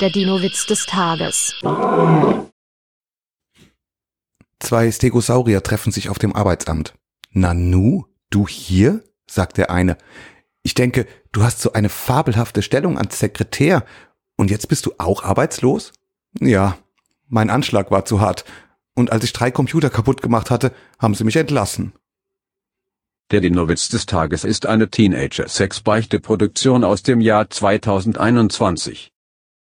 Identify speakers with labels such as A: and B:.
A: Der Dino-Witz des Tages.
B: Zwei Stegosaurier treffen sich auf dem Arbeitsamt. Nanu, du hier? sagt der eine. Ich denke, du hast so eine fabelhafte Stellung als Sekretär. Und jetzt bist du auch arbeitslos? Ja, mein Anschlag war zu hart. Und als ich drei Computer kaputt gemacht hatte, haben sie mich entlassen.
C: Der Dinowitz des Tages ist eine Teenager-Sex-Beichte-Produktion aus dem Jahr 2021.